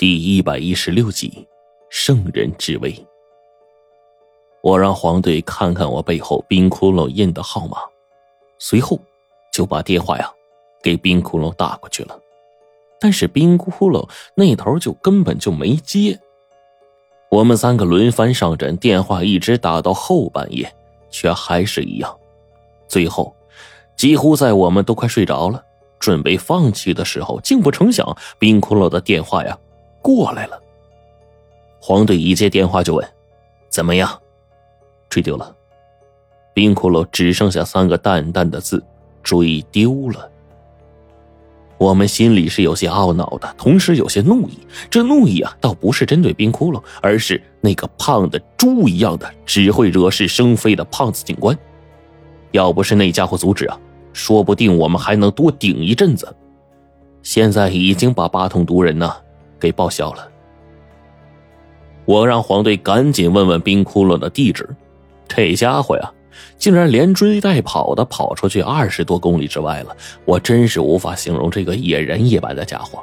第一百一十六集，圣人之威。我让黄队看看我背后冰窟窿印的号码，随后就把电话呀给冰窟窿打过去了。但是冰窟窿那头就根本就没接。我们三个轮番上阵，电话一直打到后半夜，却还是一样。最后，几乎在我们都快睡着了，准备放弃的时候，竟不成想冰窟窿的电话呀。过来了，黄队一接电话就问：“怎么样？追丢了？”冰窟窿只剩下三个淡淡的字：“追丢了。”我们心里是有些懊恼的，同时有些怒意。这怒意啊，倒不是针对冰窟窿，而是那个胖的猪一样的、只会惹是生非的胖子警官。要不是那家伙阻止啊，说不定我们还能多顶一阵子。现在已经把八通毒人呢。给报销了。我让黄队赶紧问问冰窟窿的地址。这家伙呀，竟然连追带跑的跑出去二十多公里之外了。我真是无法形容这个野人一般的家伙。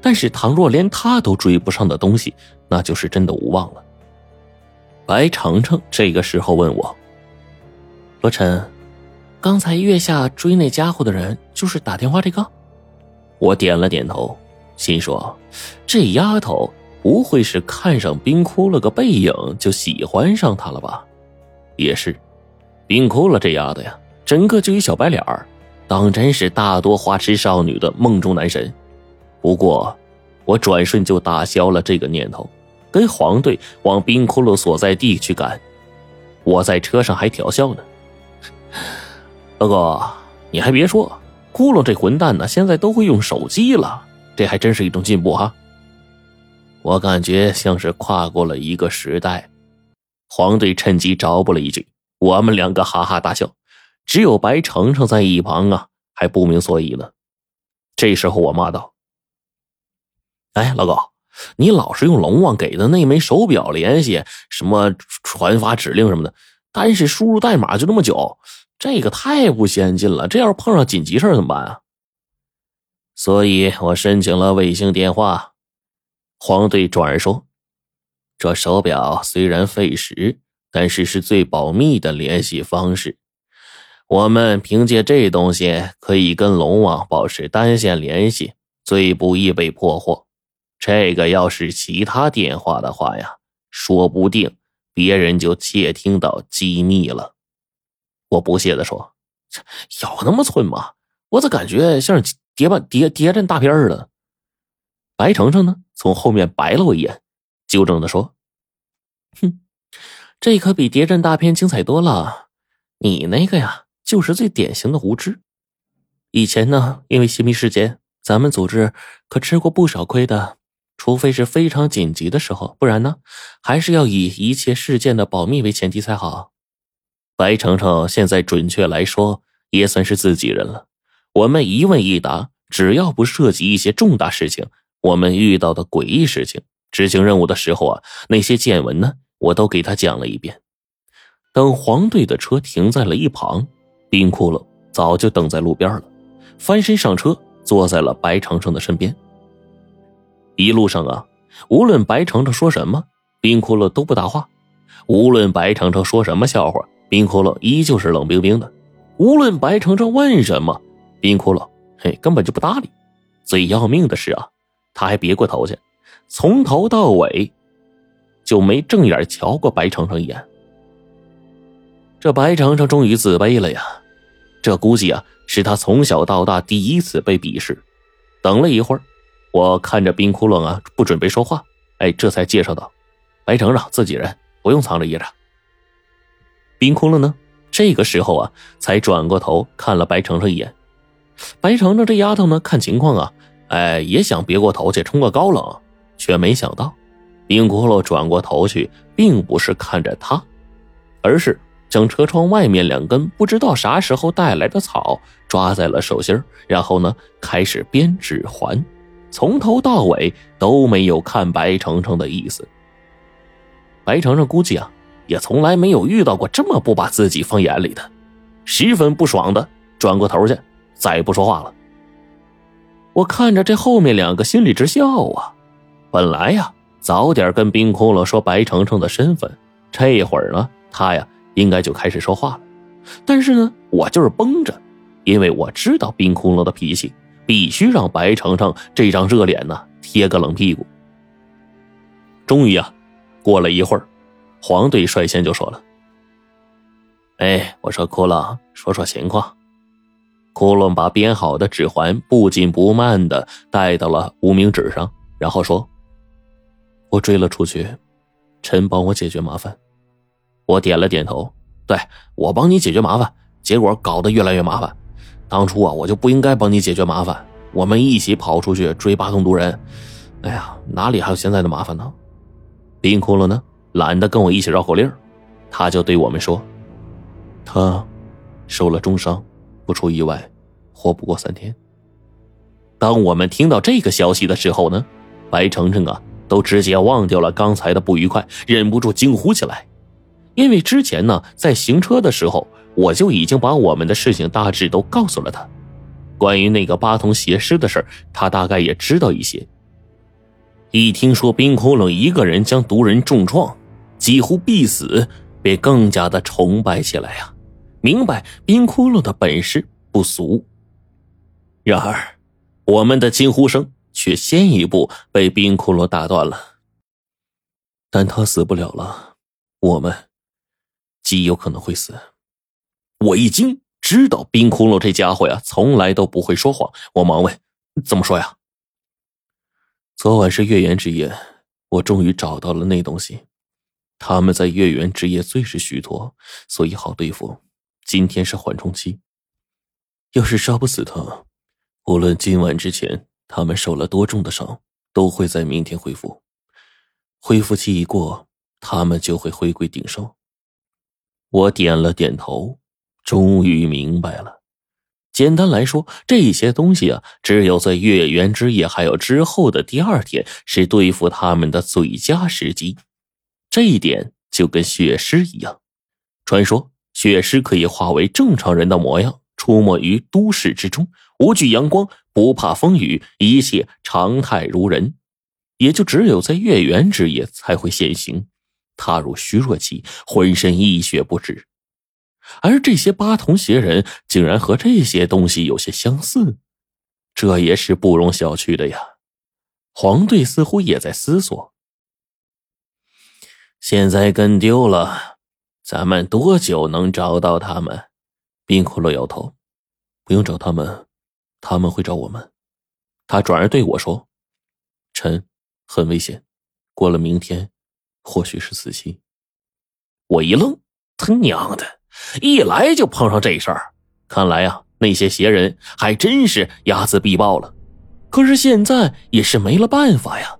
但是，倘若连他都追不上的东西，那就是真的无望了。白程程这个时候问我：“罗晨，刚才月下追那家伙的人，就是打电话这个？”我点了点头。心说：“这丫头不会是看上冰窟窿个背影就喜欢上他了吧？”也是，冰窟窿这丫头呀，整个就一小白脸儿，当真是大多花痴少女的梦中男神。不过，我转瞬就打消了这个念头，跟黄队往冰窟窿所在地去赶。我在车上还调笑呢：“大哥，你还别说，窟窿这混蛋呢，现在都会用手机了。”这还真是一种进步哈！我感觉像是跨过了一个时代。黄队趁机找补了一句，我们两个哈哈大笑，只有白程程在一旁啊，还不明所以呢。这时候我骂道：“哎，老高，你老是用龙王给的那枚手表联系，什么传发指令什么的，单是输入代码就那么久，这个太不先进了。这要是碰上紧急事怎么办啊？”所以我申请了卫星电话。黄队转而说：“这手表虽然费时，但是是最保密的联系方式。我们凭借这东西可以跟龙王保持单线联系，最不易被破获。这个要是其他电话的话呀，说不定别人就窃听到机密了。”我不屑地说：“有那么寸吗？我咋感觉像是……”谍吧谍谍战大片似的，白程程呢？从后面白了我一眼，纠正的说：“哼，这可比谍战大片精彩多了。你那个呀，就是最典型的无知。以前呢，因为泄密事件，咱们组织可吃过不少亏的。除非是非常紧急的时候，不然呢，还是要以一切事件的保密为前提才好。白程程现在准确来说，也算是自己人了。”我们一问一答，只要不涉及一些重大事情，我们遇到的诡异事情，执行任务的时候啊，那些见闻呢，我都给他讲了一遍。等黄队的车停在了一旁，冰窟窿早就等在路边了，翻身上车，坐在了白程程的身边。一路上啊，无论白程程说什么，冰窟窿都不搭话；无论白程程说什么笑话，冰窟窿依旧是冷冰冰的；无论白程程问什么。冰窟窿，嘿，根本就不搭理。最要命的是啊，他还别过头去，从头到尾就没正眼瞧过白程程一眼。这白程程终于自卑了呀！这估计啊，是他从小到大第一次被鄙视。等了一会儿，我看着冰窟窿啊，不准备说话，哎，这才介绍道：“白程程自己人，不用藏着掖着。”冰窟窿呢，这个时候啊，才转过头看了白程程一眼。白程程这丫头呢，看情况啊，哎，也想别过头去冲个高冷，却没想到，冰窟窿转过头去，并不是看着他，而是将车窗外面两根不知道啥时候带来的草抓在了手心然后呢，开始编指环，从头到尾都没有看白程程的意思。白程程估计啊，也从来没有遇到过这么不把自己放眼里的，十分不爽的转过头去。再也不说话了。我看着这后面两个，心里直笑啊！本来呀，早点跟冰窟窿说白程程的身份，这会儿呢，他呀应该就开始说话了。但是呢，我就是绷着，因为我知道冰窟窿的脾气，必须让白程程这张热脸呢贴个冷屁股。终于啊，过了一会儿，黄队率先就说了：“哎，我说窟窿，说说情况。”窟窿把编好的指环不紧不慢的带到了无名指上，然后说。我追了出去，陈帮我解决麻烦。我点了点头，对我帮你解决麻烦，结果搞得越来越麻烦。当初啊，我就不应该帮你解决麻烦。我们一起跑出去追八通毒人，哎呀，哪里还有现在的麻烦呢？冰窟窿呢，懒得跟我一起绕口令，他就对我们说：“他受了重伤，不出意外，活不过三天。”当我们听到这个消息的时候呢，白程程啊。都直接忘掉了刚才的不愉快，忍不住惊呼起来。因为之前呢，在行车的时候，我就已经把我们的事情大致都告诉了他。关于那个八通邪师的事他大概也知道一些。一听说冰窟窿一个人将毒人重创，几乎必死，便更加的崇拜起来呀！明白冰窟窿的本事不俗。然而，我们的惊呼声。却先一步被冰窟窿打断了。但他死不了了，我们极有可能会死。我一惊，知道冰窟窿这家伙呀，从来都不会说谎。我忙问：“怎么说呀？”昨晚是月圆之夜，我终于找到了那东西。他们在月圆之夜最是虚脱，所以好对付。今天是缓冲期，要是杀不死他，无论今晚之前。他们受了多重的伤，都会在明天恢复。恢复期一过，他们就会回归鼎盛。我点了点头，终于明白了。简单来说，这些东西啊，只有在月圆之夜还有之后的第二天，是对付他们的最佳时机。这一点就跟血尸一样。传说血尸可以化为正常人的模样，出没于都市之中，无惧阳光。不怕风雨，一切常态如人，也就只有在月圆之夜才会现形，踏入虚弱期，浑身溢血不止。而这些八童邪人竟然和这些东西有些相似，这也是不容小觑的呀。黄队似乎也在思索：现在跟丢了，咱们多久能找到他们？冰骷髅摇头：“不用找他们。”他们会找我们，他转而对我说：“臣，很危险，过了明天，或许是死期。”我一愣，他娘的，一来就碰上这事儿，看来啊，那些邪人还真是睚眦必报了。可是现在也是没了办法呀，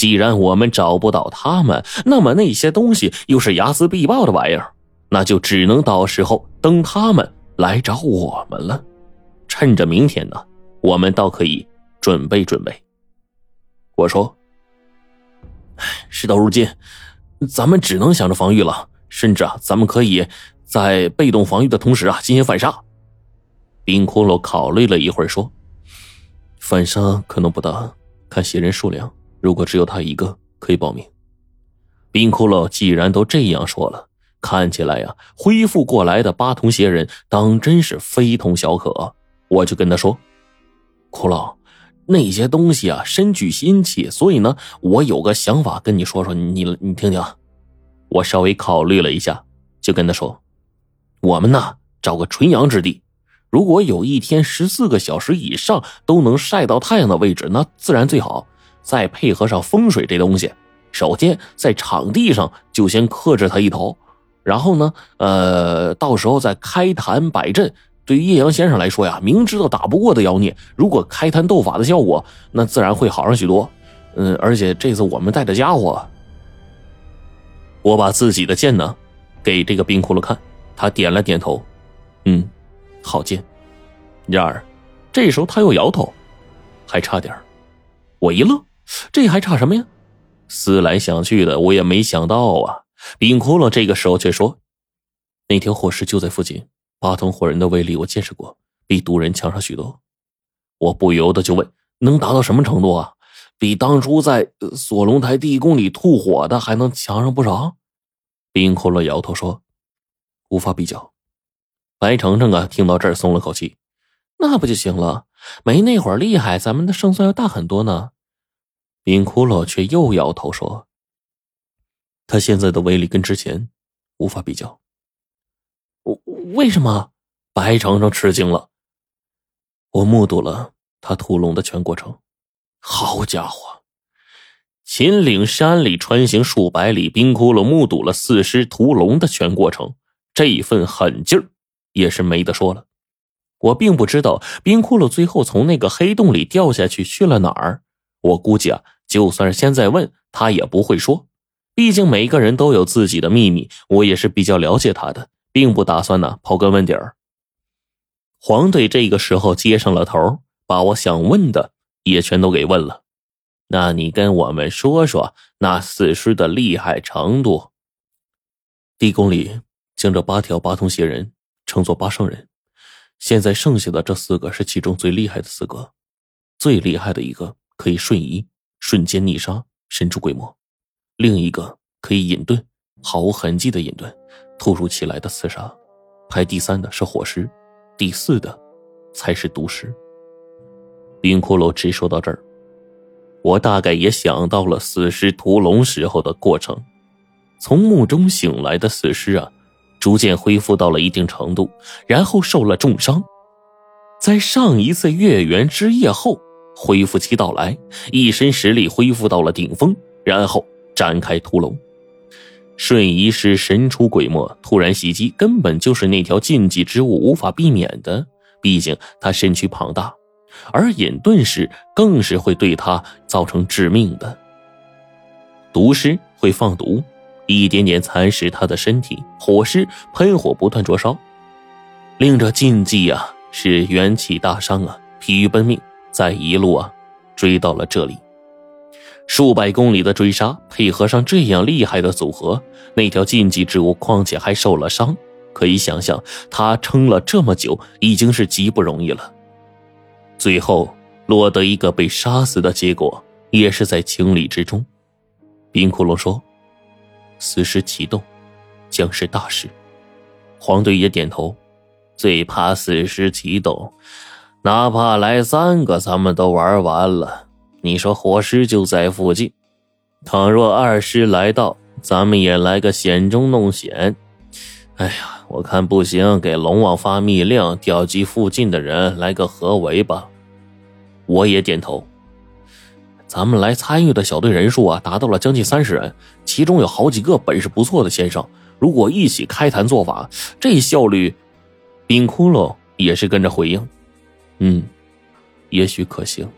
既然我们找不到他们，那么那些东西又是睚眦必报的玩意儿，那就只能到时候等他们来找我们了。趁着明天呢，我们倒可以准备准备。我说：“事到如今，咱们只能想着防御了。甚至啊，咱们可以在被动防御的同时啊，进行反杀。”冰骷髅考虑了一会儿说：“反杀可能不大，看邪人数量。如果只有他一个，可以报名。”冰骷髅既然都这样说了，看起来呀，恢复过来的八通邪人当真是非同小可。我就跟他说：“骷髅，那些东西啊，深具心气，所以呢，我有个想法跟你说说，你你听听。”我稍微考虑了一下，就跟他说：“我们呢，找个纯阳之地，如果有一天十四个小时以上都能晒到太阳的位置，那自然最好。再配合上风水这东西，首先在场地上就先克制他一头，然后呢，呃，到时候再开坛摆阵。”对于叶阳先生来说呀，明知道打不过的妖孽，如果开坛斗法的效果，那自然会好上许多。嗯，而且这次我们带的家伙，我把自己的剑呢给这个冰窟窿看，他点了点头，嗯，好剑。然而，这时候他又摇头，还差点我一愣，这还差什么呀？思来想去的，我也没想到啊。冰窟窿这个时候却说：“那条火石就在附近。”八通火人的威力我见识过，比毒人强上许多。我不由得就问：能达到什么程度啊？比当初在锁龙台地宫里吐火的还能强上不少。冰骷髅摇头说：“无法比较。”白程程啊，听到这儿松了口气：“那不就行了？没那会儿厉害，咱们的胜算要大很多呢。”冰骷髅却又摇头说：“他现在的威力跟之前无法比较。”为什么？白程程吃惊了。我目睹了他屠龙的全过程。好家伙！秦岭山里穿行数百里，冰窟窿目睹了四尸屠龙的全过程，这份狠劲儿也是没得说了。我并不知道冰窟窿最后从那个黑洞里掉下去去了哪儿。我估计啊，就算是现在问他也不会说，毕竟每个人都有自己的秘密。我也是比较了解他的，并不打算呢刨根问底儿。黄队这个时候接上了头，把我想问的也全都给问了。那你跟我们说说那死尸的厉害程度。地宫里将这八条八通邪人称作八圣人，现在剩下的这四个是其中最厉害的四个，最厉害的一个。可以瞬移、瞬间逆杀、神出鬼没；另一个可以隐遁，毫无痕迹的隐遁，突如其来的刺杀。排第三的是火尸，第四的才是毒尸。冰骷髅直说到这儿，我大概也想到了死尸屠龙时候的过程。从墓中醒来的死尸啊，逐渐恢复到了一定程度，然后受了重伤，在上一次月圆之夜后。恢复期到来，一身实力恢复到了顶峰，然后展开屠龙。瞬移师神出鬼没，突然袭击根本就是那条禁忌之物无法避免的。毕竟他身躯庞大，而隐遁师更是会对他造成致命的。毒师会放毒，一点点蚕食他的身体；火师喷火不断灼烧，令这禁忌啊是元气大伤啊，疲于奔命。再一路啊，追到了这里，数百公里的追杀，配合上这样厉害的组合，那条禁忌之物，况且还受了伤，可以想象他撑了这么久，已经是极不容易了。最后落得一个被杀死的结果，也是在情理之中。冰窟窿说：“死尸启动，将是大事。”黄队也点头：“最怕死尸启动。”哪怕来三个，咱们都玩完了。你说火尸就在附近，倘若二师来到，咱们也来个险中弄险。哎呀，我看不行，给龙王发密令，调集附近的人来个合围吧。我也点头。咱们来参与的小队人数啊，达到了将近三十人，其中有好几个本事不错的先生。如果一起开坛做法，这效率……冰窟窿也是跟着回应。嗯，也许可行。